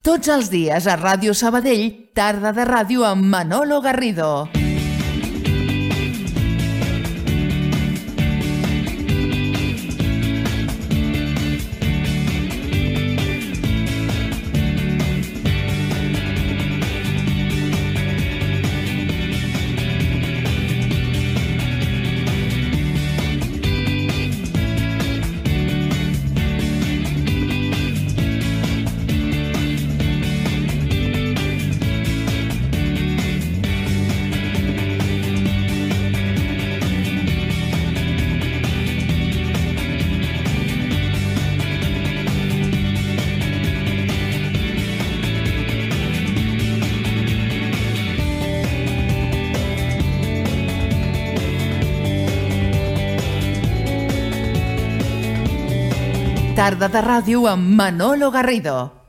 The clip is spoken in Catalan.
Tots els dies a Ràdio Sabadell, tarda de ràdio amb Manolo Garrido. Tarda de ràdio amb Manolo Garrido.